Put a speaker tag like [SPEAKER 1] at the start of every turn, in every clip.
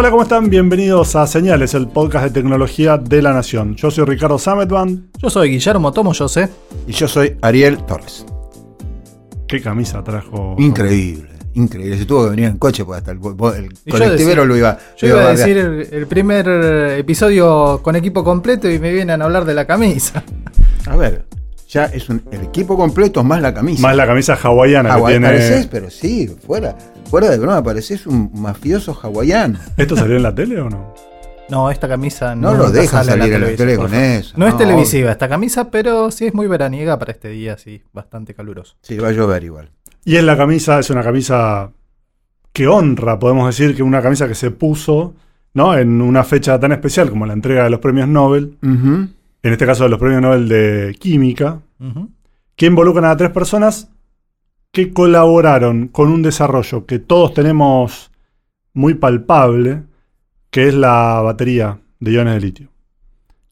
[SPEAKER 1] Hola, ¿cómo están? Bienvenidos a Señales, el podcast de tecnología de la Nación. Yo soy Ricardo Sametban.
[SPEAKER 2] Yo soy Guillermo Tomo, yo sé.
[SPEAKER 3] Y yo soy Ariel Torres.
[SPEAKER 1] ¿Qué camisa trajo?
[SPEAKER 3] Increíble, increíble. Se tuvo que venir en coche porque hasta el, colectivero
[SPEAKER 2] decía-
[SPEAKER 3] lo iba,
[SPEAKER 2] Yo iba a decir el, el primer episodio con equipo completo y me vienen a hablar de la camisa.
[SPEAKER 3] A ver, ya es un, el equipo completo más la camisa.
[SPEAKER 1] Más la camisa hawaiana que tiene.
[SPEAKER 3] pareces, pero sí, fuera, fuera de broma, pareces un mafioso hawaiano.
[SPEAKER 1] ¿Esto salió en la tele o no?
[SPEAKER 2] No, esta camisa no,
[SPEAKER 3] No, lo
[SPEAKER 2] sale
[SPEAKER 3] salir en la tele con eso.
[SPEAKER 2] No, es televisiva esta camisa, pero sí es muy veraniega para este día, sí, bastante caluroso.
[SPEAKER 3] Sí, va a llover igual.
[SPEAKER 1] Y es la camisa, es una camisa que honra, podemos decir, que una camisa que se puso ¿no? en una fecha tan especial como la entrega de los premios Nobel. En este caso de los premios Nobel de Química, que involucran a tres personas que colaboraron con un desarrollo que todos tenemos muy palpable, que es la batería de iones de litio.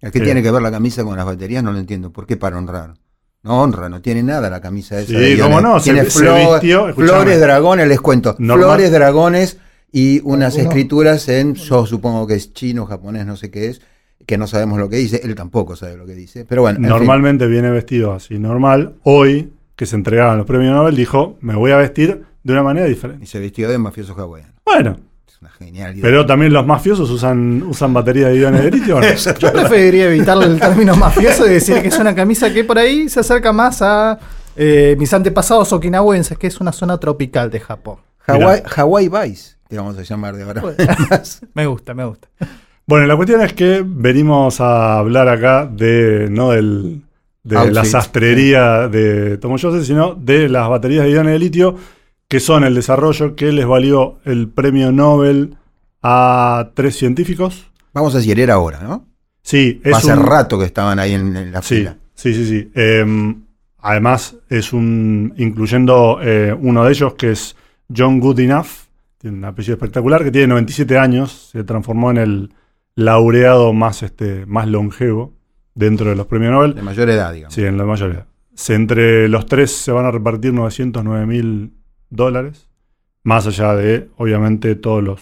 [SPEAKER 3] ¿A ¿Qué tiene que ver la camisa con las baterías? No lo entiendo. ¿Por qué para honrar? No honra, no tiene nada la camisa esa.
[SPEAKER 1] Sí,
[SPEAKER 3] de
[SPEAKER 1] cómo no,
[SPEAKER 3] Tiene
[SPEAKER 1] se
[SPEAKER 3] flor-
[SPEAKER 1] vistió,
[SPEAKER 3] flores, dragones, les cuento.
[SPEAKER 1] Normal-
[SPEAKER 3] Flores, dragones y unas
[SPEAKER 2] Alguno-
[SPEAKER 3] escrituras en, yo supongo que es chino, japonés, no sé qué es, que no sabemos lo que dice. Él tampoco sabe lo que dice. Pero bueno, fin.
[SPEAKER 1] Normalmente viene vestido así, normal. Hoy, que se entregaban los premios Nobel, dijo, me voy a vestir de una manera
[SPEAKER 3] Y
[SPEAKER 1] diferente.
[SPEAKER 3] se vistió de mafioso hawaiano.
[SPEAKER 1] Bueno,
[SPEAKER 3] Es una genialidad.
[SPEAKER 1] pero también los mafiosos usan, usan batería de iones de litio. ¿o no?
[SPEAKER 2] Yo preferiría evitar el término mafioso y decir que es una camisa que por ahí se acerca más a eh, mis antepasados okinawenses, que es una zona tropical de Japón.
[SPEAKER 3] Hawaii, Hawaii Vice, te vamos a llamar de ahora.
[SPEAKER 2] Me gusta, me gusta.
[SPEAKER 1] Bueno, la cuestión es que venimos a hablar acá de no del, de
[SPEAKER 3] Outfit.
[SPEAKER 1] la sastrería de Tomoyose, sino de las baterías de iones de litio, que son el desarrollo que les valió el premio Nobel a tres científicos.
[SPEAKER 3] Vamos a decir, era ahora, ¿no?
[SPEAKER 1] Sí, es
[SPEAKER 3] Hace
[SPEAKER 1] un-
[SPEAKER 3] rato que estaban ahí en, en la
[SPEAKER 1] Sí,
[SPEAKER 3] fila.
[SPEAKER 1] sí, sí, sí. Em, además, es un. incluyendo eh, uno de ellos que es John Goodenough, tiene un apellido espectacular, que tiene 97 años, se transformó en el laureado más, este, más longevo dentro de los premios Nobel.
[SPEAKER 3] De mayor edad, digamos.
[SPEAKER 1] Sí, en la mayoría. Se, entre los tres se van a repartir 909 mil dólares, más allá de, obviamente, todos los,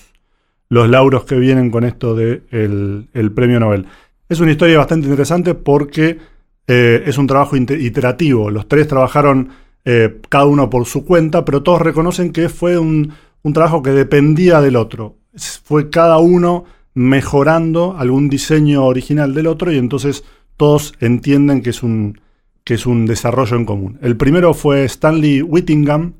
[SPEAKER 1] los lauros que vienen con esto del de el premio Nobel. Es una historia bastante interesante porque eh, es un trabajo iterativo. Los tres trabajaron eh, cada uno por su cuenta, pero todos reconocen que fue un, un trabajo que dependía del otro. Fue cada uno mejorando algún diseño original del otro y entonces todos entienden que es un, que es un desarrollo en común. El primero fue Stanley Whittingham,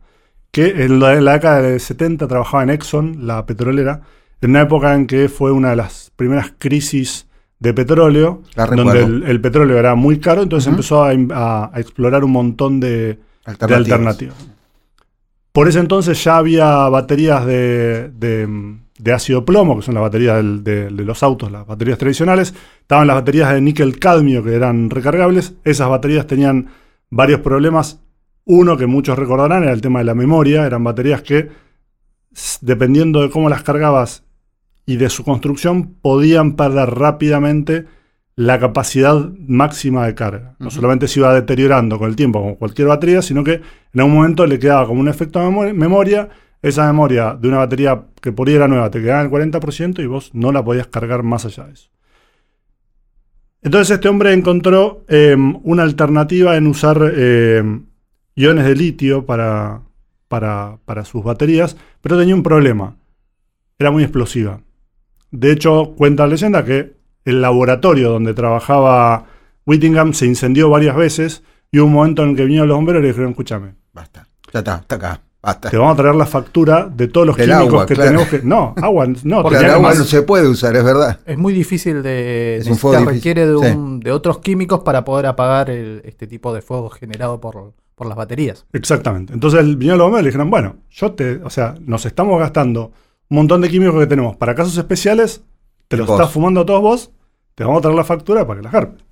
[SPEAKER 1] que en la, en la década del 70 trabajaba en Exxon, la petrolera, en una época en que fue una de las primeras crisis de petróleo, donde el, el petróleo era muy caro, entonces empezó a, a- a explorar un montón de, de
[SPEAKER 3] Alternativas.
[SPEAKER 1] alternativas. Por ese entonces ya había baterías de, de- de ácido plomo, que son las baterías del- de, de los autos, las baterías tradicionales. Estaban las baterías de níquel cadmio, que eran recargables. Esas baterías tenían varios problemas. Uno que muchos recordarán era el tema de la memoria. Eran baterías que, dependiendo de cómo las cargabas y de su construcción, podían perder rápidamente la capacidad máxima de carga. No solamente se iba deteriorando con el tiempo, como cualquier batería, sino que en algún momento le quedaba como un efecto de memo- memoria. Esa memoria de una batería que por ahí era nueva te quedaba el 40% y vos no la podías cargar más allá de eso. Entonces este hombre encontró eh, una alternativa en usar eh, iones de litio para, para, para sus baterías, pero tenía un problema. Era muy explosiva. De hecho, cuenta la leyenda que el laboratorio donde trabajaba Whittingham se incendió varias veces y hubo un momento en el que vinieron los bomberos y le dijeron, escúchame,
[SPEAKER 3] Basta. Ya está, está acá. Basta.
[SPEAKER 1] te vamos a traer la factura de todos los
[SPEAKER 3] Del
[SPEAKER 1] químicos
[SPEAKER 3] agua,
[SPEAKER 1] que
[SPEAKER 3] claro.
[SPEAKER 1] tenemos que... No, agua, no.
[SPEAKER 3] Porque el agua no se puede usar, es verdad.
[SPEAKER 2] Es muy difícil de.
[SPEAKER 3] Es un
[SPEAKER 2] necesita-
[SPEAKER 3] fuego difícil,
[SPEAKER 2] requiere de, un- de otros químicos para poder apagar el- este tipo de fuego generado por, por las baterías.
[SPEAKER 1] Exactamente. Entonces el- vinieron los bomberos y le dijeron, bueno, yo te... O sea, nos estamos gastando un montón de químicos que tenemos para casos especiales, te los
[SPEAKER 3] Vos.
[SPEAKER 1] estás fumando a todos vos, te vamos a traer la factura para que la garpes.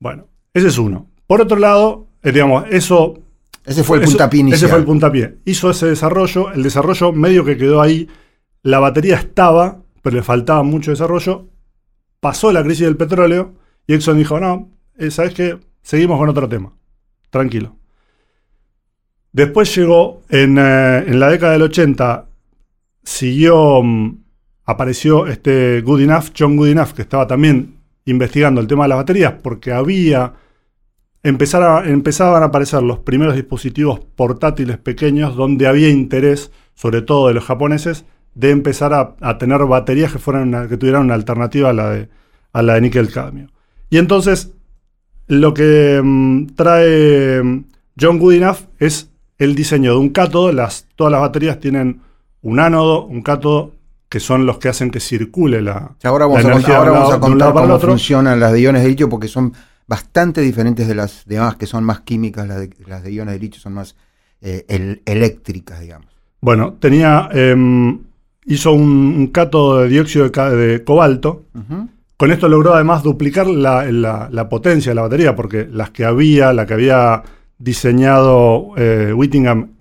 [SPEAKER 1] Bueno, ese es uno. Por otro lado, eh, digamos, eso
[SPEAKER 3] Ese fue el
[SPEAKER 1] Eso-
[SPEAKER 3] puntapié inicial.
[SPEAKER 1] Ese fue el puntapié. Hizo ese desarrollo, el desarrollo medio que quedó ahí. La batería estaba, pero le faltaba mucho desarrollo. Pasó la crisis del petróleo y Exxon dijo, no, eh, ¿sabes qué? Seguimos con otro tema. Tranquilo. Después llegó, en, eh, en la década del 80, siguió, mm, apareció este Goodenough, John Goodenough, que estaba también investigando el tema de las baterías, porque había empezar a- empezaban a aparecer los primeros dispositivos portátiles pequeños donde había interés, sobre todo de los japoneses, de empezar a, a tener baterías que, fueran una- que tuvieran una alternativa a la de, a la de níquel cadmio. Y entonces, lo que mm, trae mm, John Goodenough es el diseño de un cátodo. Las, todas las baterías tienen un ánodo, un cátodo, que son los que hacen que circule la,
[SPEAKER 3] Ahora vamos,
[SPEAKER 1] la
[SPEAKER 3] a,
[SPEAKER 1] energía
[SPEAKER 3] ahora vamos a contar cómo funcionan las de iones de litio porque son bastante diferentes de las demás que son más químicas, las de, las de iones de litio son más eh, el- eléctricas, digamos.
[SPEAKER 1] Bueno, tenía. em, hizo un, un cátodo de dióxido de, cobalto. Con esto logró además duplicar la, la- la potencia de la batería, porque las que había, la que había diseñado eh, Whittingham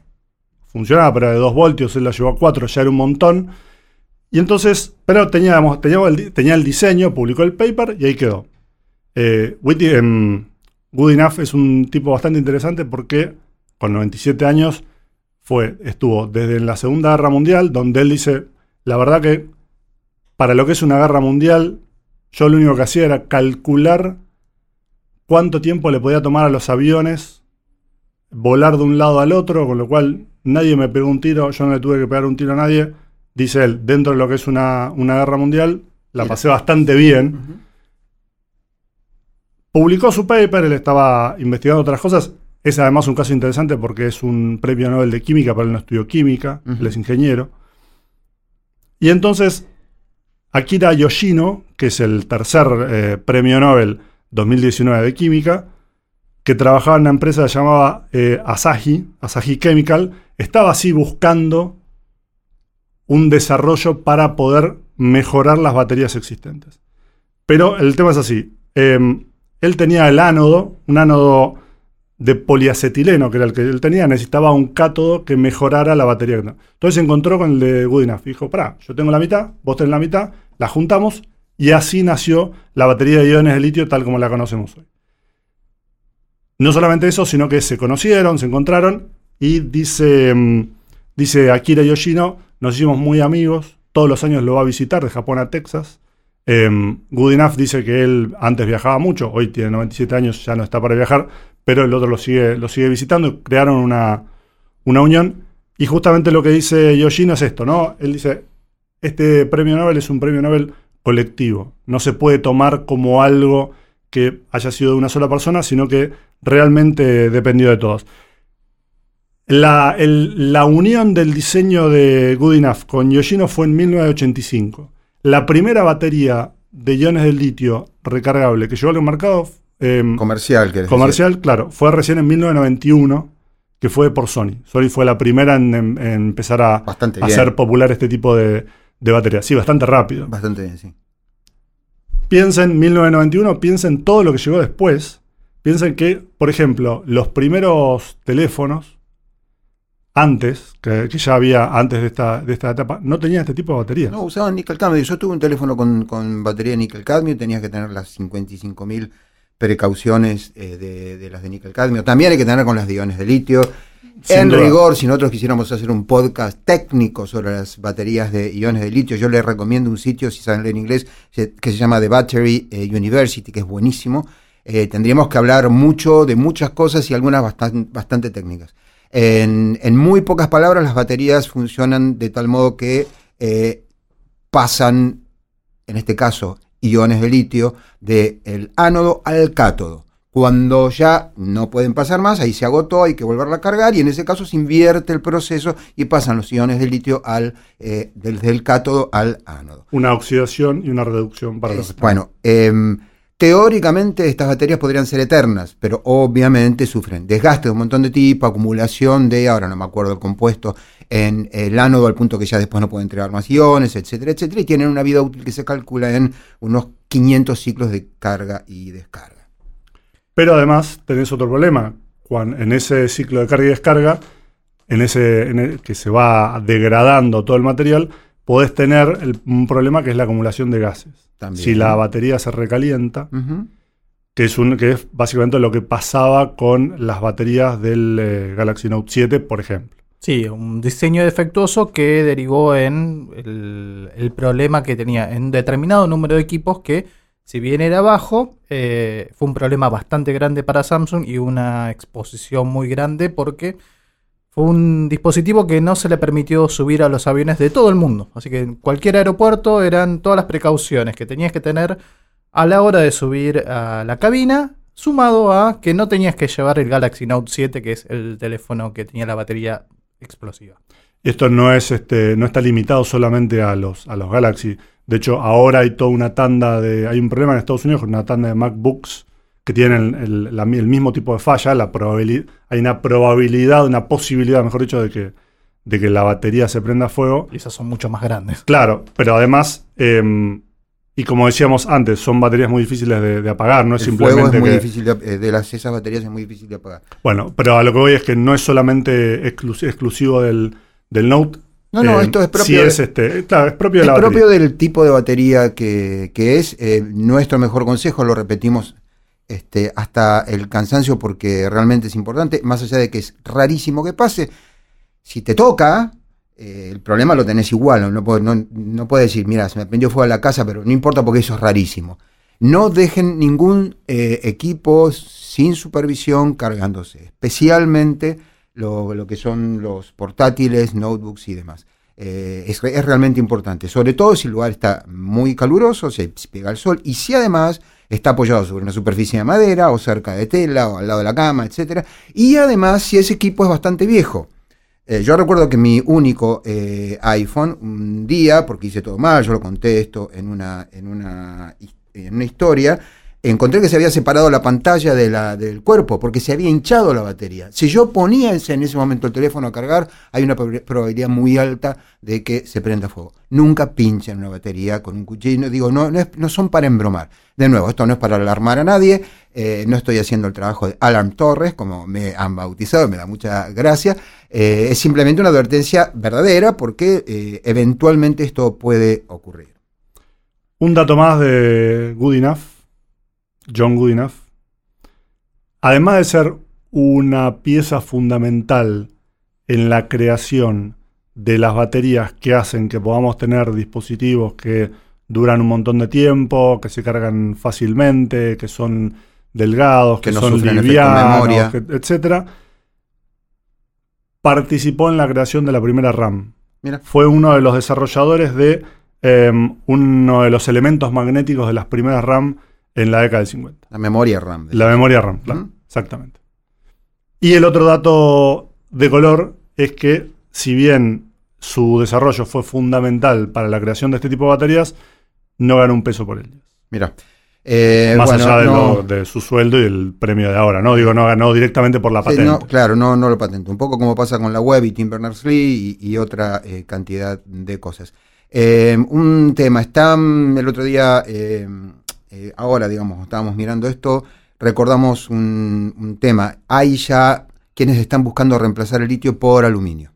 [SPEAKER 1] funcionaba, pero de 2 voltios, él la llevó a 4, ya era un montón. Y entonces, pero teníamos, tenía, el, di- tenía el diseño, publicó el paper y ahí quedó. Eh, em, Goodenough es un tipo bastante interesante porque con 97 años fue, estuvo desde la Segunda Guerra Mundial, donde él dice, la verdad que para lo que es una guerra mundial, yo lo único que hacía era calcular cuánto tiempo le podía tomar a los aviones volar de un lado al otro, con lo cual nadie me pegó un tiro, yo no le tuve que pegar un tiro a nadie. Dice él, dentro de lo que es una, una guerra mundial, la pasé bastante bien. Publicó su paper, él estaba investigando otras cosas. Es además un caso interesante porque es un premio Nobel de Química, pero él no estudió química, él es ingeniero. Y entonces, Akira Yoshino, que es el tercer eh, premio Nobel 2019 de Química, que trabajaba en una empresa llamaba eh, Asahi, Asahi Chemical, estaba así buscando un desarrollo para poder mejorar las baterías existentes. Pero el tema es así. eh, él tenía el ánodo, un ánodo de poliacetileno, que era el que él tenía, necesitaba un cátodo que mejorara la batería. Entonces se encontró con el de Goodenough. Dijo, pará, yo tengo la mitad, vos tenés la mitad, la juntamos y así nació la batería de iones de litio tal como la conocemos hoy. No solamente eso, sino que se conocieron, se encontraron y dice, mm, dice Akira Yoshino, nos hicimos muy amigos, todos los años lo va a visitar de Japón a Texas. Em, Goodenough dice que él antes viajaba mucho, hoy tiene 97 años, ya no está para viajar, pero el otro lo sigue, lo sigue visitando, crearon una, una unión. Y justamente lo que dice Yoshino es esto, ¿no? Él dice, este premio Nobel es un premio Nobel colectivo, no se puede tomar como algo que haya sido de una sola persona, sino que realmente dependió de todos. La, la unión del diseño de Goodenough con Yoshino fue en 1985. La primera batería de iones de litio recargable que llegó al mercado em,
[SPEAKER 3] Comercial, querés
[SPEAKER 1] comercial, claro, fue recién en 1991 que fue por Sony. Sony fue la primera en, en- en empezar a,
[SPEAKER 3] Bastante
[SPEAKER 1] a
[SPEAKER 3] bien.
[SPEAKER 1] hacer popular este tipo de, de baterías. Sí, bastante rápido.
[SPEAKER 3] decir. Bastante bien, sí.
[SPEAKER 1] Piensen 1991, piensen todo lo que llegó después. Piensen que, por ejemplo, los primeros teléfonos, antes, que, que ya había antes de esta, de esta etapa, no tenían este tipo de baterías.
[SPEAKER 3] No, usaban níquel cadmio. Yo tuve un teléfono con, con batería de níquel cadmio, tenías que tener las 55.000 precauciones eh, de, de las de níquel cadmio. También hay que tener con las de iones de litio.
[SPEAKER 1] Sin
[SPEAKER 3] en
[SPEAKER 1] duda.
[SPEAKER 3] rigor, si nosotros quisiéramos hacer un podcast técnico sobre las baterías de iones de litio, yo les recomiendo un sitio, si saben leer inglés, que se llama The Battery eh, University, que es buenísimo. Eh, tendríamos que hablar mucho de muchas cosas y algunas bastan- bastante técnicas. En, en muy pocas palabras, las baterías funcionan de tal modo que eh, pasan, en este caso, iones de litio del ánodo al cátodo. Cuando ya no pueden pasar más, ahí se agotó, hay que volverla a cargar y en ese caso se invierte el proceso y pasan los iones de litio al, eh, desde el cátodo al ánodo.
[SPEAKER 1] Una oxidación y una reducción para los
[SPEAKER 3] Es- bueno,
[SPEAKER 1] eh,
[SPEAKER 3] em, teóricamente estas baterías podrían ser eternas, pero obviamente sufren desgaste de un montón de tipo, acumulación de, ahora no me acuerdo el compuesto, en el ánodo al punto que ya después no puede entregar más iones, etcétera, etcétera, y tienen una vida útil que se calcula en unos 500 ciclos de carga y descarga.
[SPEAKER 1] Pero además tenés otro problema. cuan- en ese ciclo de carga y descarga, en ese, que se va degradando todo el material, podés tener el- un problema que es la acumulación de gases.
[SPEAKER 3] También.
[SPEAKER 1] Si la batería se recalienta, que es, un, que es básicamente lo que pasaba con las baterías del eh, Galaxy Note 7, por ejemplo.
[SPEAKER 2] Sí, un diseño defectuoso que derivó en el, el problema que tenía en un determinado número de equipos que, si bien era bajo, eh, fue un problema bastante grande para Samsung y una exposición muy grande porque fue un dispositivo que no se le permitió subir a los aviones de todo el mundo. Así que en cualquier aeropuerto eran todas las precauciones que tenías que tener a la hora de subir a la cabina, sumado a que no tenías que llevar el Galaxy Note 7, que es el teléfono que tenía la batería explosiva.
[SPEAKER 1] Esto no es este, no está limitado solamente a los, a los Galaxy. De hecho, ahora hay toda una tanda de. Hay un problema en Estados Unidos con una tanda de MacBooks que tienen el, la- el mismo tipo de falla. La hay una probabilidad, una posibilidad, mejor dicho, de que, de que la batería se prenda fuego.
[SPEAKER 2] Y esas son mucho más grandes.
[SPEAKER 1] Claro, pero además, eh, y como decíamos antes, son baterías muy difíciles de, de apagar, no es
[SPEAKER 3] el fuego
[SPEAKER 1] simplemente
[SPEAKER 3] es muy
[SPEAKER 1] que-
[SPEAKER 3] difícil de, eh, de las esas baterías es muy difícil de apagar.
[SPEAKER 1] Bueno, pero a lo que voy es que no es solamente exclus- exclusivo del, del Note.
[SPEAKER 3] No, no,
[SPEAKER 1] Eh,
[SPEAKER 3] esto es propio de-
[SPEAKER 1] es este, claro, es propio de
[SPEAKER 3] Es
[SPEAKER 1] la batería.
[SPEAKER 3] propio del tipo de batería que, que es. eh, nuestro mejor consejo, lo repetimos este, hasta el cansancio porque realmente es importante, más allá de que es rarísimo que pase, si te toca, eh, el problema lo tenés igual, no, no, no, puedes decir, mira, se me prendió fuego la casa, pero no importa porque eso es rarísimo. No dejen ningún eh, equipo sin supervisión cargándose, especialmente lo, lo que son los portátiles, notebooks y demás. Eh, es, es realmente importante, sobre todo si el lugar está muy caluroso, si pega el sol y si además está apoyado sobre una superficie de madera o cerca de tela o al lado de la cama, etcétera. Y además si ese equipo es bastante viejo. Eh, yo recuerdo que mi único eh, iPhone, un día, porque hice todo mal, yo lo conté esto en una, en una, en una historia, encontré que se había separado la pantalla de la, del cuerpo, porque se había hinchado la batería. Si yo ponía en ese momento el teléfono a cargar, hay una prob- probabilidad muy alta de que se prenda fuego. Nunca pinchen una batería con un cuchillo. Digo, no, no, no son para embromar. De nuevo, esto no es para alarmar a nadie. eh, no estoy haciendo el trabajo de Alarm Torres, como me han bautizado, me da mucha gracia. Eh, es simplemente una advertencia verdadera porque eh, eventualmente esto puede ocurrir.
[SPEAKER 1] Un dato más de Good Enough, John Good Enough. Además de ser una pieza fundamental en la creación de las baterías que hacen que podamos tener dispositivos que duran un montón de tiempo, que se cargan fácilmente, que son delgados, que,
[SPEAKER 3] Que no
[SPEAKER 1] son livianos, que- etcétera, participó en la creación de la primera RAM.
[SPEAKER 3] Mira,
[SPEAKER 1] fue uno de los desarrolladores de eh, uno de los elementos magnéticos de las primeras RAM en la década del 50.
[SPEAKER 3] la memoria RAM.
[SPEAKER 1] La memoria RAM, claro, exactamente. Y el otro dato de color es que, si bien su desarrollo fue fundamental para la creación de este tipo de baterías, no ganó un peso por ellas.
[SPEAKER 3] Mira. Eh,
[SPEAKER 1] Más
[SPEAKER 3] bueno,
[SPEAKER 1] allá de,
[SPEAKER 3] no-
[SPEAKER 1] lo- de su sueldo y el premio de ahora. No digo, no ganó directamente por la patente.
[SPEAKER 3] no, claro, no, no lo patentó. Un poco como pasa con la web y Tim Berners-Lee y, y otra eh, cantidad de cosas. Eh, un tema, está el otro día, eh, ahora digamos, estábamos mirando esto, recordamos un, tema. Hay ya quienes están buscando reemplazar el litio por aluminio.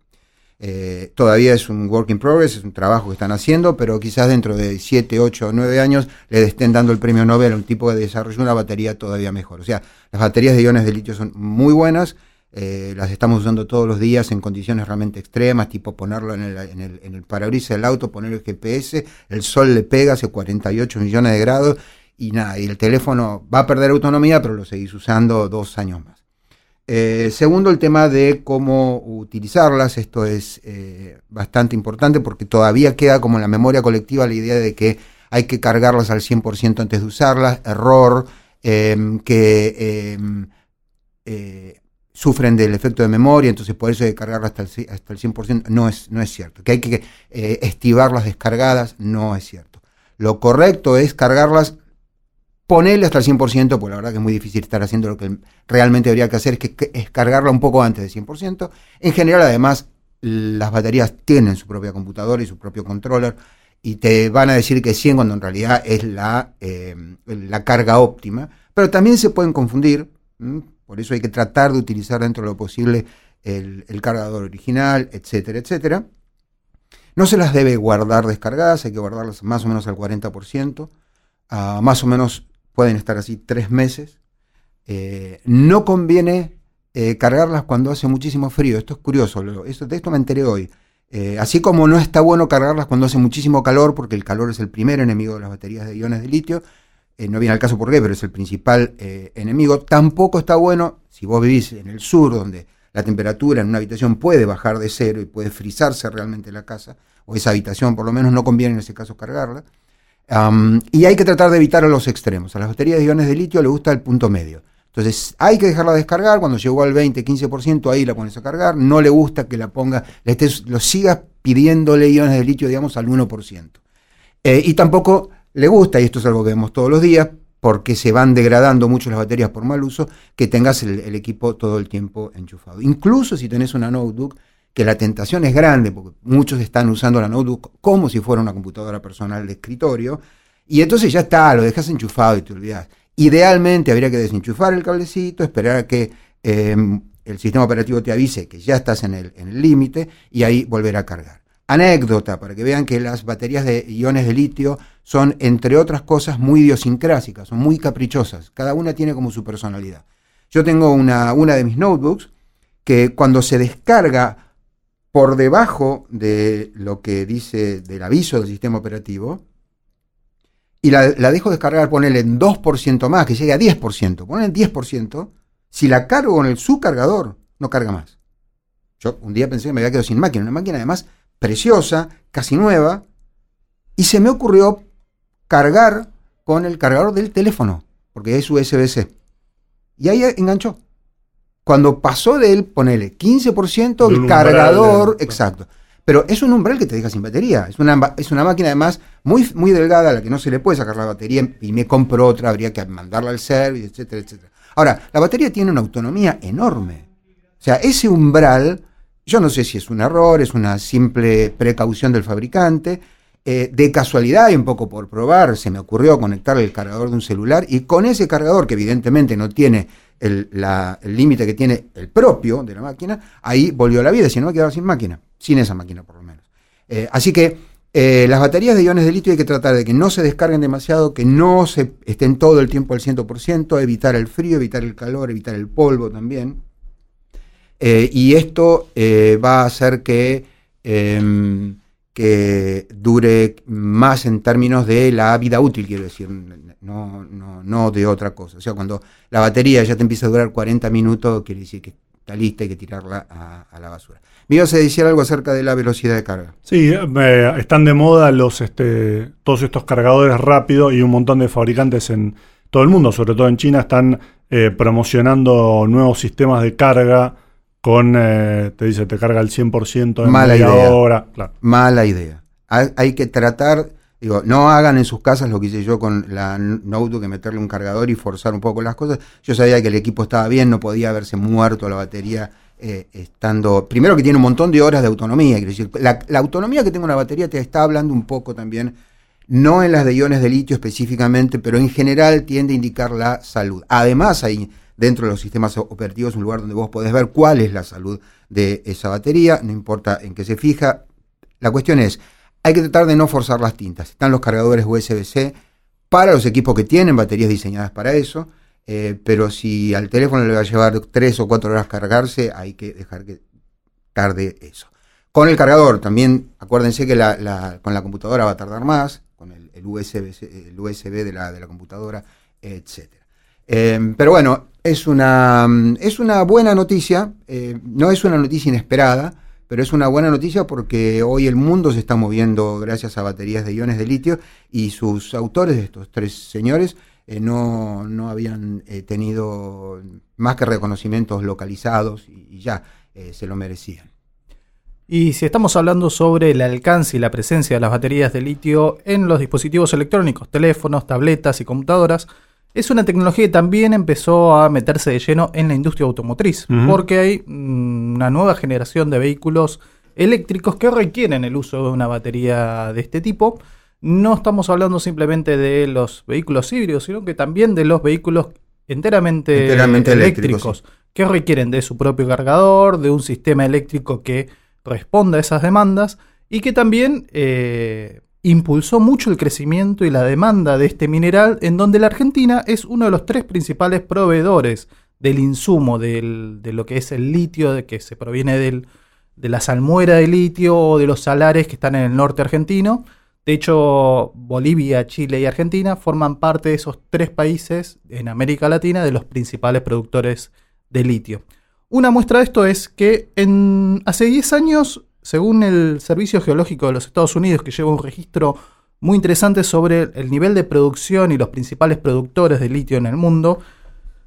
[SPEAKER 3] Eh, todavía es un work in progress, es un trabajo que están haciendo, pero quizás dentro de 7, 8 o 9 años le estén dando el premio Nobel a un tipo de desarrollo de una batería todavía mejor. O sea, las baterías de iones de litio son muy buenas, eh, las estamos usando todos los días en condiciones realmente extremas, tipo ponerlo en el, en el, en el parabrisas del auto, poner el GPS, el sol le pega hace 48 millones de grados y nada, y el teléfono va a perder autonomía, pero lo seguís usando dos años más. Eh, segundo, el tema de cómo utilizarlas. Esto es eh, bastante importante porque todavía queda como en la memoria colectiva la idea de que hay que cargarlas al 100% antes de usarlas. Error, eh, que eh, eh, sufren del efecto de memoria, entonces por eso hay que cargarlas hasta el, hasta el 100% no es, no es cierto. Que hay que estivar las descargadas no es cierto. Lo correcto es cargarlas ponerle hasta el 100%, porque la verdad que es muy difícil estar haciendo lo que realmente habría que hacer, es, que, es cargarla un poco antes del 100%. En general, además, las baterías tienen su propia computadora y su propio controller, y te van a decir que 100 cuando en realidad es la, eh, la carga óptima, pero también se pueden confundir. Por eso hay que tratar de utilizar dentro de lo posible el, el cargador original, etcétera, etcétera. No se las debe guardar descargadas, hay que guardarlas más o menos al 40%. Ah, más o menos pueden estar así tres meses. Eh, no conviene eh, cargarlas cuando hace muchísimo frío. Esto es curioso, esto, de esto me enteré hoy. Eh, así como no está bueno cargarlas cuando hace muchísimo calor, porque el calor es el primer enemigo de las baterías de iones de litio, no viene al caso por qué, pero es el principal enemigo, tampoco está bueno si vos vivís en el sur, donde la temperatura en una habitación puede bajar de cero y puede frizarse realmente la casa, o esa habitación por lo menos no conviene en ese caso cargarla. Y hay que tratar de evitar a los extremos. A las baterías de iones de litio le gusta el punto medio. Entonces hay que dejarla descargar, cuando llegó al 20, 15%, ahí la pones a cargar. No le gusta que la ponga, le estés, lo sigas pidiéndole iones de litio, digamos, al 1%. Eh, y tampoco le gusta, y esto es algo que vemos todos los días, porque se van degradando mucho las baterías por mal uso, que tengas el, el equipo todo el tiempo enchufado. Incluso si tenés una notebook, que la tentación es grande, porque muchos están usando la notebook como si fuera una computadora personal de escritorio, y entonces ya está, lo dejas enchufado y te olvidas. Idealmente habría que desenchufar el cablecito, esperar a que eh, el sistema operativo te avise que ya estás en el en el límite y ahí volver a cargar. Anécdota, para que vean que las baterías de iones de litio son, entre otras cosas, muy idiosincrásicas, son muy caprichosas. Cada una tiene como su personalidad. Yo tengo una, una de mis notebooks que cuando se descarga por debajo de lo que dice del aviso del sistema operativo, y la, la dejo descargar, ponerle en 2% más, que llegue a 10%, ponerle en 10%, si la cargo con el subcargador, no carga más. Yo un día pensé que me había quedado sin máquina, una máquina además preciosa, casi nueva, y se me ocurrió cargar con el cargador del teléfono, porque es USB-C. Y ahí enganchó. Cuando pasó de él, ponele 15%,
[SPEAKER 1] De un
[SPEAKER 3] el cargador,
[SPEAKER 1] de-
[SPEAKER 3] exacto. Pero es un umbral que te deja sin batería. Es una, es una máquina además muy, muy delgada a la que no se le puede sacar la batería y me compro otra, habría que mandarla al service, etcétera, etcétera. Ahora, la batería tiene una autonomía enorme. O sea, ese umbral, yo no sé si es un error, es una simple precaución del fabricante. Eh, de casualidad y un poco por probar, se me ocurrió conectarle el cargador de un celular y con ese cargador, que evidentemente no tiene el límite que tiene el propio de la máquina, ahí volvió la vida, si no me quedaba sin máquina, sin esa máquina por lo menos. Eh, así que eh, las baterías de iones de litio hay que tratar de que no se descarguen demasiado, que no se estén todo el tiempo al 100%, evitar el frío, evitar el calor, evitar el polvo también. Y esto va a hacer que, em, que dure más en términos de la vida útil, quiero decir, no, no, no de otra cosa. O sea, cuando la batería ya te empieza a durar 40 minutos, quiere decir que está lista, hay que tirarla a, a la basura. Me ibas a decir algo acerca de la velocidad de carga.
[SPEAKER 1] Sí, eh, están de moda los este, todos estos cargadores rápidos y un montón de fabricantes en todo el mundo, sobre todo en China, están eh, promocionando nuevos sistemas de carga con, eh, te dice, te carga el 100% en
[SPEAKER 3] Mala
[SPEAKER 1] media
[SPEAKER 3] idea.
[SPEAKER 1] hora. Claro.
[SPEAKER 3] Mala idea. Hay, hay que tratar, digo, no hagan en sus casas lo que hice yo con la notebook, que meterle un cargador y forzar un poco las cosas. Yo sabía que el equipo estaba bien, no podía haberse muerto la batería eh, estando... Primero que tiene un montón de horas de autonomía, quiero decir, la, autonomía que tenga una batería te está hablando un poco también, no en las de iones de litio específicamente, pero en general tiende a indicar la salud. Además hay dentro de los sistemas operativos un lugar donde vos podés ver cuál es la salud de esa batería, no importa en qué se fija. La cuestión es, hay que tratar de no forzar las tintas. Están los cargadores USB-C para los equipos que tienen baterías diseñadas para eso, eh, pero si al teléfono le va a llevar tres o cuatro horas cargarse, hay que dejar que tarde eso. Con el cargador también, acuérdense que con la computadora va a tardar más, con el, USB, el USB de, la, computadora, etc. Eh, pero bueno, es una, es una buena noticia, eh, no es una noticia inesperada, pero es una buena noticia porque hoy el mundo se está moviendo gracias a baterías de iones de litio y sus autores, estos tres señores, eh, no, no, habían eh, tenido más que reconocimientos localizados y, ya eh, se lo merecían.
[SPEAKER 2] Y si estamos hablando sobre el alcance y la presencia de las baterías de litio en los dispositivos electrónicos, teléfonos, tabletas y computadoras, es una tecnología que también empezó a meterse de lleno en la industria automotriz, porque hay mm, una nueva generación de vehículos eléctricos que requieren el uso de una batería de este tipo. No estamos hablando simplemente de los vehículos híbridos, sino que también de los vehículos enteramente,
[SPEAKER 3] Enteramente
[SPEAKER 2] eléctricos,
[SPEAKER 3] eléctricos,
[SPEAKER 2] que requieren de su propio cargador, de un sistema eléctrico que responda a esas demandas y que también eh, impulsó mucho el crecimiento y la demanda de este mineral, en donde la Argentina es uno de los tres principales proveedores del insumo de lo que es el litio, de que se proviene del, de la salmuera de litio o de los salares que están en el norte argentino. De hecho, Bolivia, Chile y Argentina forman parte de esos tres países en América Latina de los principales productores de litio. Una muestra de esto es que en, hace 10 años, según el Servicio Geológico de los Estados Unidos, que lleva un registro muy interesante sobre el nivel de producción y los principales productores de litio en el mundo,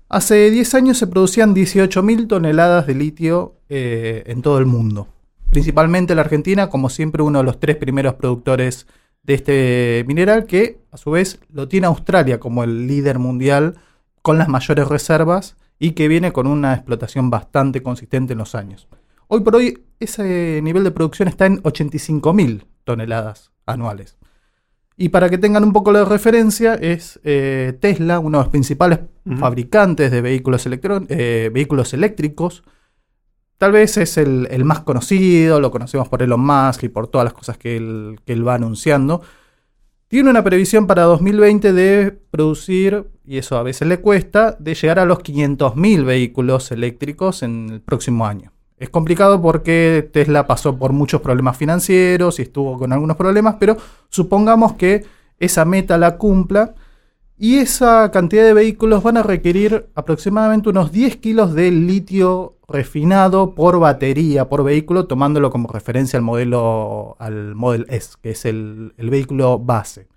[SPEAKER 2] hace 10 años se producían 18.000 toneladas de litio eh, en todo el mundo. Principalmente la Argentina, como siempre, uno de los tres primeros productores de este mineral, que a su vez lo tiene Australia como el líder mundial con las mayores reservas y que viene con una explotación bastante consistente en los años. Hoy por hoy ese nivel de producción está en 85.000 toneladas anuales. Y para que tengan un poco de referencia, es eh, Tesla, uno de los principales fabricantes de vehículos, eh, vehículos eléctricos. Tal vez es el, el más conocido, lo conocemos por Elon Musk y por todas las cosas que él, que él va anunciando. Tiene una previsión para 2020 de producir, y eso a veces le cuesta, de llegar a los 500.000 vehículos eléctricos en el próximo año. Es complicado porque Tesla pasó por muchos problemas financieros y estuvo con algunos problemas, pero supongamos que esa meta la cumpla y esa cantidad de vehículos van a requerir aproximadamente unos 10 kilos de litio refinado por batería, por vehículo, tomándolo como referencia al modelo, al Model S, que es el, el vehículo base.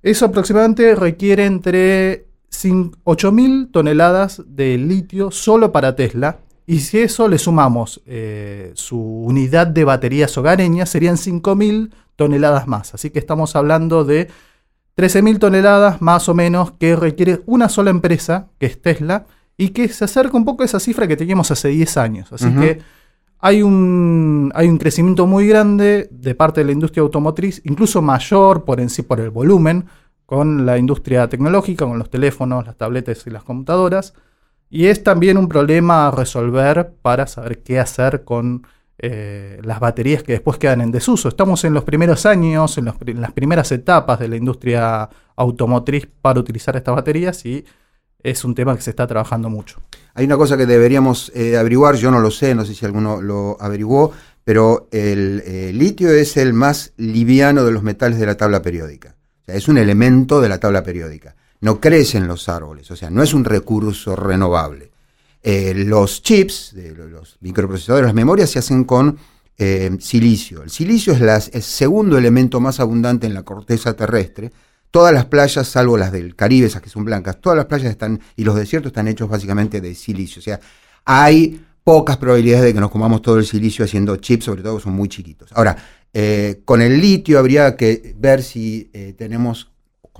[SPEAKER 2] Eso aproximadamente requiere entre cin- 8.000 toneladas de litio solo para Tesla. Y si eso le sumamos eh, su unidad de baterías hogareñas, serían 5.000 toneladas más. Así que estamos hablando de 13.000 toneladas más o menos que requiere una sola empresa, que es Tesla, y que se acerca un poco a esa cifra que teníamos hace 10 años. Así que hay un, hay un crecimiento muy grande de parte de la industria automotriz, incluso mayor por en sí por el volumen, con la industria tecnológica, con los teléfonos, las tabletas y las computadoras. Y es también un problema a resolver para saber qué hacer con eh, las baterías que después quedan en desuso. Estamos en los primeros años, en, las primeras etapas de la industria automotriz para utilizar estas baterías y es un tema que se está trabajando mucho.
[SPEAKER 3] Hay una cosa que deberíamos eh, averiguar, yo no lo sé, no sé si alguno lo averiguó, pero el eh, litio es el más liviano de los metales de la tabla periódica. O sea, es un elemento de la tabla periódica. No crece en los árboles, o sea, no es un recurso renovable. Eh, los chips, los microprocesadores, las memorias se hacen con eh, silicio. El silicio es el segundo elemento más abundante en la corteza terrestre. Todas las playas, salvo las del Caribe, esas que son blancas, todas las playas están y los desiertos están hechos básicamente de silicio. O sea, hay pocas probabilidades de que nos comamos todo el silicio haciendo chips, sobre todo que son muy chiquitos. Ahora, eh, con el litio habría que ver si tenemos,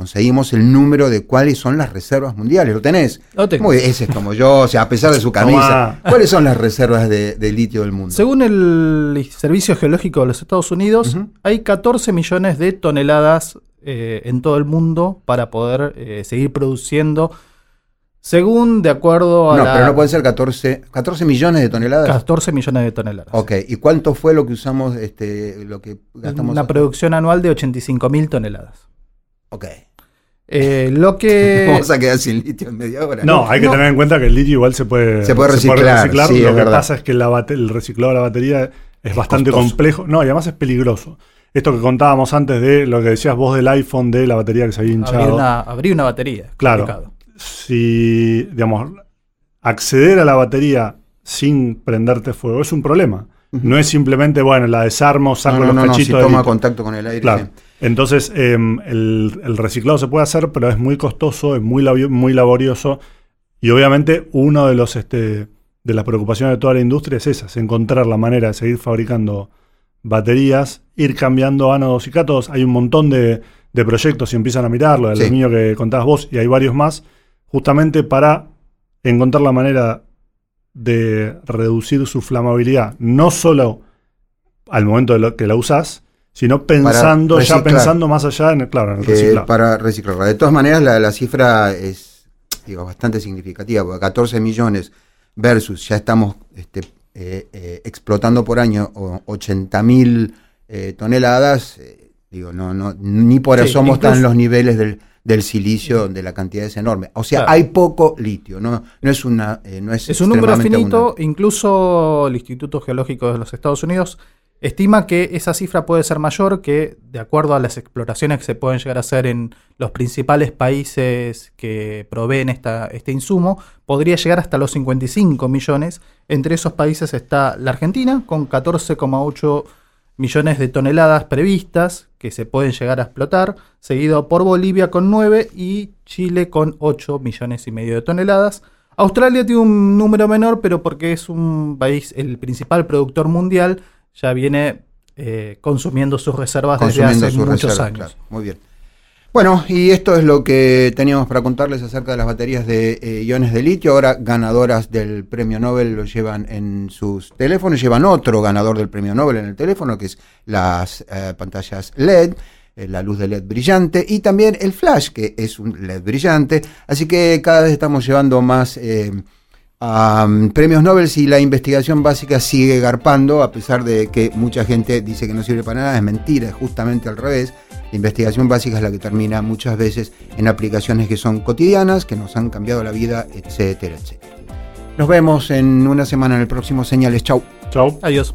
[SPEAKER 3] conseguimos el número de cuáles son las reservas mundiales. ¿Lo tenés?
[SPEAKER 2] Lo tengo.
[SPEAKER 3] Muy ese es como yo, o sea, a pesar de su camisa. ¿Cuáles son las reservas de, de litio del mundo?
[SPEAKER 2] Según el Servicio Geológico de los Estados Unidos, hay 14 millones de toneladas eh, en todo el mundo para poder eh, seguir produciendo, según de acuerdo a
[SPEAKER 3] no,
[SPEAKER 2] la-
[SPEAKER 3] pero no pueden ser 14, 14 millones de toneladas.
[SPEAKER 2] 14 millones de toneladas.
[SPEAKER 3] Ok, ¿y cuánto fue lo que usamos, este, lo que gastamos?
[SPEAKER 2] Una producción anual de 85 mil toneladas.
[SPEAKER 3] Ok.
[SPEAKER 2] Eh, lo que...
[SPEAKER 3] Vamos a quedar sin litio en media hora.
[SPEAKER 1] No, hay que
[SPEAKER 2] no.
[SPEAKER 1] tener en cuenta que el litio igual se puede,
[SPEAKER 3] Se puede reciclar, sí,
[SPEAKER 1] Lo
[SPEAKER 3] es
[SPEAKER 1] que
[SPEAKER 3] verdad.
[SPEAKER 1] pasa es que la el reciclado de la batería es, bastante
[SPEAKER 3] costoso.
[SPEAKER 1] complejo. No, y además es peligroso. Esto que contábamos antes de lo que decías vos del iPhone, de la batería que se había hinchado.
[SPEAKER 2] abrir, una, abrir una batería.
[SPEAKER 1] Claro.
[SPEAKER 2] complicado.
[SPEAKER 1] Si, digamos, acceder a la batería sin prenderte fuego es un problema. No es simplemente, bueno, la desarmo, saco
[SPEAKER 3] no, no,
[SPEAKER 1] los
[SPEAKER 3] no, no,
[SPEAKER 1] cachitos.
[SPEAKER 3] si toma
[SPEAKER 1] litio.
[SPEAKER 3] contacto con el aire.
[SPEAKER 1] Claro.
[SPEAKER 3] sí.
[SPEAKER 1] Entonces, em, el, el reciclado se puede hacer, pero es muy costoso, es muy, labio- muy laborioso. Y obviamente, uno de los este, de las preocupaciones de toda la industria es esa, es encontrar la manera de seguir fabricando baterías, ir cambiando ánodos y cátodos. Hay un montón de, de proyectos, si empiezan a mirarlo, los
[SPEAKER 3] Sí.
[SPEAKER 1] que contabas vos, y hay varios más, justamente para encontrar la manera de reducir su flamabilidad, no solo al momento de lo que la usás, sino pensando, ya pensando más allá en el, claro, en el
[SPEAKER 3] Eh,
[SPEAKER 1] reciclado.
[SPEAKER 3] para reciclarla. De todas maneras, la, la cifra es digo, bastante significativa, porque 14 millones versus ya estamos este, eh, eh, explotando por año 80 mil eh, toneladas, digo, no, no, ni por eso somos tan los niveles del, del silicio donde la cantidad es enorme. O sea, hay poco litio, no, no es una no es,
[SPEAKER 2] es un número finito, incluso el Instituto Geológico de los Estados Unidos Estima que esa cifra puede ser mayor que, de acuerdo a las exploraciones que se pueden llegar a hacer en los principales países que proveen este insumo, podría llegar hasta los 55 millones. Entre esos países está la Argentina, con 14,8 millones de toneladas previstas que se pueden llegar a explotar, seguido por Bolivia con 9 y Chile con 8 millones y medio de toneladas. Australia tiene un número menor, pero porque es un país, el principal productor mundial, ya viene eh, consumiendo sus reservas desde hace muchos años.
[SPEAKER 3] muy bien. Bueno, y esto es lo que teníamos para contarles acerca de las baterías de eh, iones de litio. Ahora ganadoras del premio Nobel lo llevan en sus teléfonos, llevan otro ganador del premio Nobel en el teléfono, que es las eh, pantallas LED, la luz de LED brillante, y también el flash, que es un LED brillante. Así que cada vez estamos llevando más premios Nobel si la investigación básica sigue garpando, a pesar de que mucha gente dice que no sirve para nada, es mentira, es justamente al revés. La investigación básica es la que termina muchas veces en aplicaciones que son cotidianas, que nos han cambiado la vida, etcétera, etcétera. Nos vemos en una semana en el próximo Señales. Chau.
[SPEAKER 1] Chau.
[SPEAKER 2] Adiós.